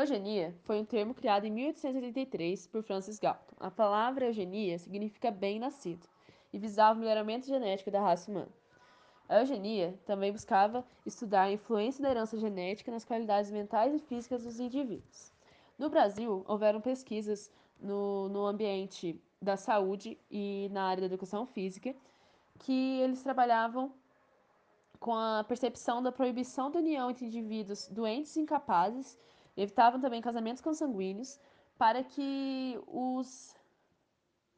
Eugenia foi um termo criado em 1883 por Francis Galton. A palavra eugenia significa bem-nascido e visava o melhoramento genético da raça humana. A eugenia também buscava estudar a influência da herança genética nas qualidades mentais e físicas dos indivíduos. No Brasil, houveram pesquisas no, no ambiente da saúde e na área da educação física que eles trabalhavam com a percepção da proibição da união entre indivíduos doentes e incapazes Evitavam também casamentos consanguíneos para que os,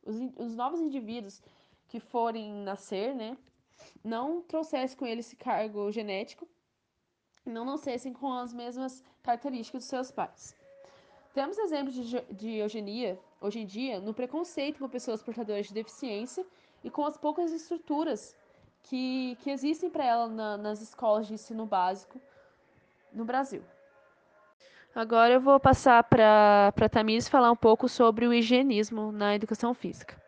os, os novos indivíduos que forem nascer, né, não trouxessem com eles esse cargo genético e não nascessem com as mesmas características dos seus pais. Temos exemplos de, de eugenia, hoje em dia, no preconceito com pessoas portadoras de deficiência e com as poucas estruturas que, que existem para ela na, nas escolas de ensino básico no Brasil. Agora eu vou passar para a Tamires falar um pouco sobre o higienismo na educação física.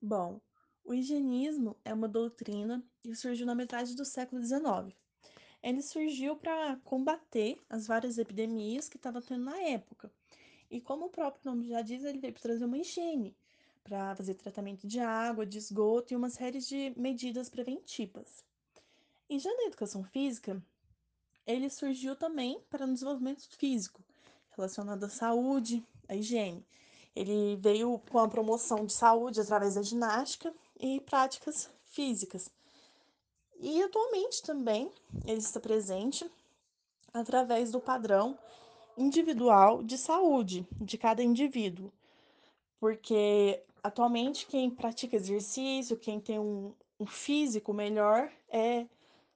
Bom, o higienismo é uma doutrina que surgiu na metade do século XIX. Ele surgiu para combater as várias epidemias que estavam tendo na época. E como o próprio nome já diz, ele veio para trazer uma higiene, para fazer tratamento de água, de esgoto e uma série de medidas preventivas. E já na educação física, ele surgiu também para o desenvolvimento físico, relacionado à saúde, à higiene. Ele veio com a promoção de saúde através da ginástica e práticas físicas. E atualmente também ele está presente através do padrão individual de saúde de cada indivíduo. Porque atualmente quem pratica exercício, quem tem um, um físico melhor, é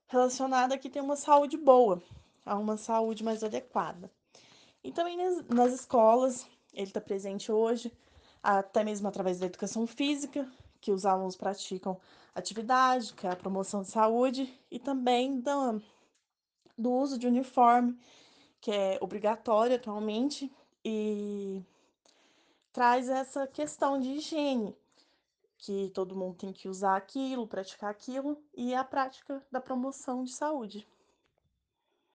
relacionada a que tem uma saúde boa, a uma saúde mais adequada. E também nas, nas escolas, ele está presente hoje, até mesmo através da educação física, que os alunos praticam atividade, que é a promoção de saúde, e também do, do uso de uniforme, que é obrigatório atualmente, e traz essa questão de higiene, que todo mundo tem que usar aquilo, praticar aquilo, e a prática da promoção de saúde.